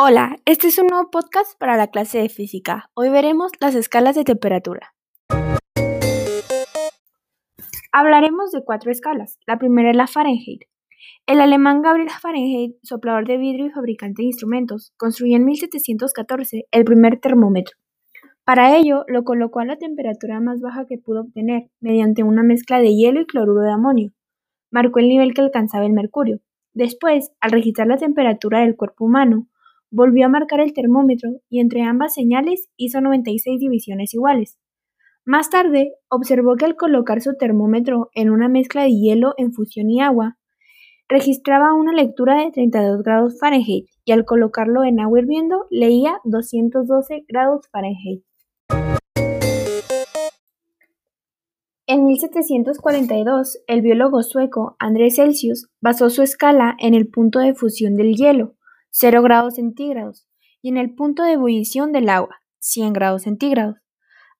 Hola, este es un nuevo podcast para la clase de física. Hoy veremos las escalas de temperatura. Hablaremos de cuatro escalas. La primera es la Fahrenheit. El alemán Gabriel Fahrenheit, soplador de vidrio y fabricante de instrumentos, construyó en 1714 el primer termómetro. Para ello, lo colocó a la temperatura más baja que pudo obtener mediante una mezcla de hielo y cloruro de amonio. Marcó el nivel que alcanzaba el mercurio. Después, al registrar la temperatura del cuerpo humano, Volvió a marcar el termómetro y entre ambas señales hizo 96 divisiones iguales. Más tarde, observó que al colocar su termómetro en una mezcla de hielo en fusión y agua, registraba una lectura de 32 grados Fahrenheit y al colocarlo en agua hirviendo leía 212 grados Fahrenheit. En 1742, el biólogo sueco Andrés Celsius basó su escala en el punto de fusión del hielo, 0 grados centígrados, y en el punto de ebullición del agua, 100 grados centígrados,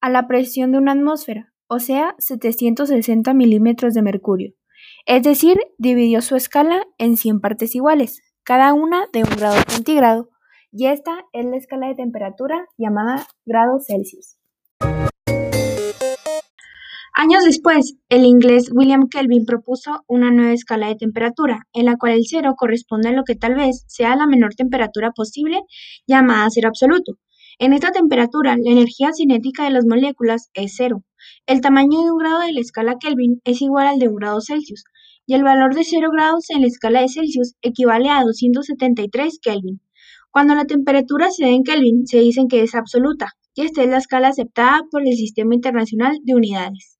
a la presión de una atmósfera, o sea, 760 milímetros de mercurio. Es decir, dividió su escala en 100 partes iguales, cada una de un grado centígrado, y esta es la escala de temperatura llamada grados Celsius. Años después, el inglés William Kelvin propuso una nueva escala de temperatura, en la cual el cero corresponde a lo que tal vez sea la menor temperatura posible, llamada cero absoluto. En esta temperatura, la energía cinética de las moléculas es cero. El tamaño de un grado de la escala Kelvin es igual al de un grado Celsius, y el valor de cero grados en la escala de Celsius equivale a 273 Kelvin. Cuando la temperatura se da en Kelvin, se dice que es absoluta, y esta es la escala aceptada por el Sistema Internacional de Unidades.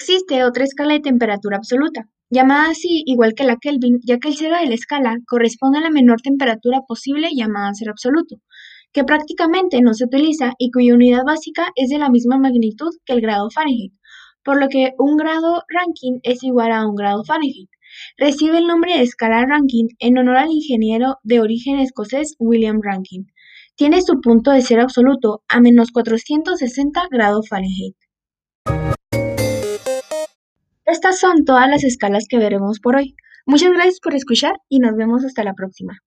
Existe otra escala de temperatura absoluta, llamada así igual que la Kelvin, ya que el cero de la escala corresponde a la menor temperatura posible llamada cero absoluto, que prácticamente no se utiliza y cuya unidad básica es de la misma magnitud que el grado Fahrenheit, por lo que un grado Rankine es igual a un grado Fahrenheit. Recibe el nombre de escala Rankine en honor al ingeniero de origen escocés William Rankine. Tiene su punto de cero absoluto a menos 460 grados Fahrenheit. Estas son todas las escalas que veremos por hoy. Muchas gracias por escuchar y nos vemos hasta la próxima.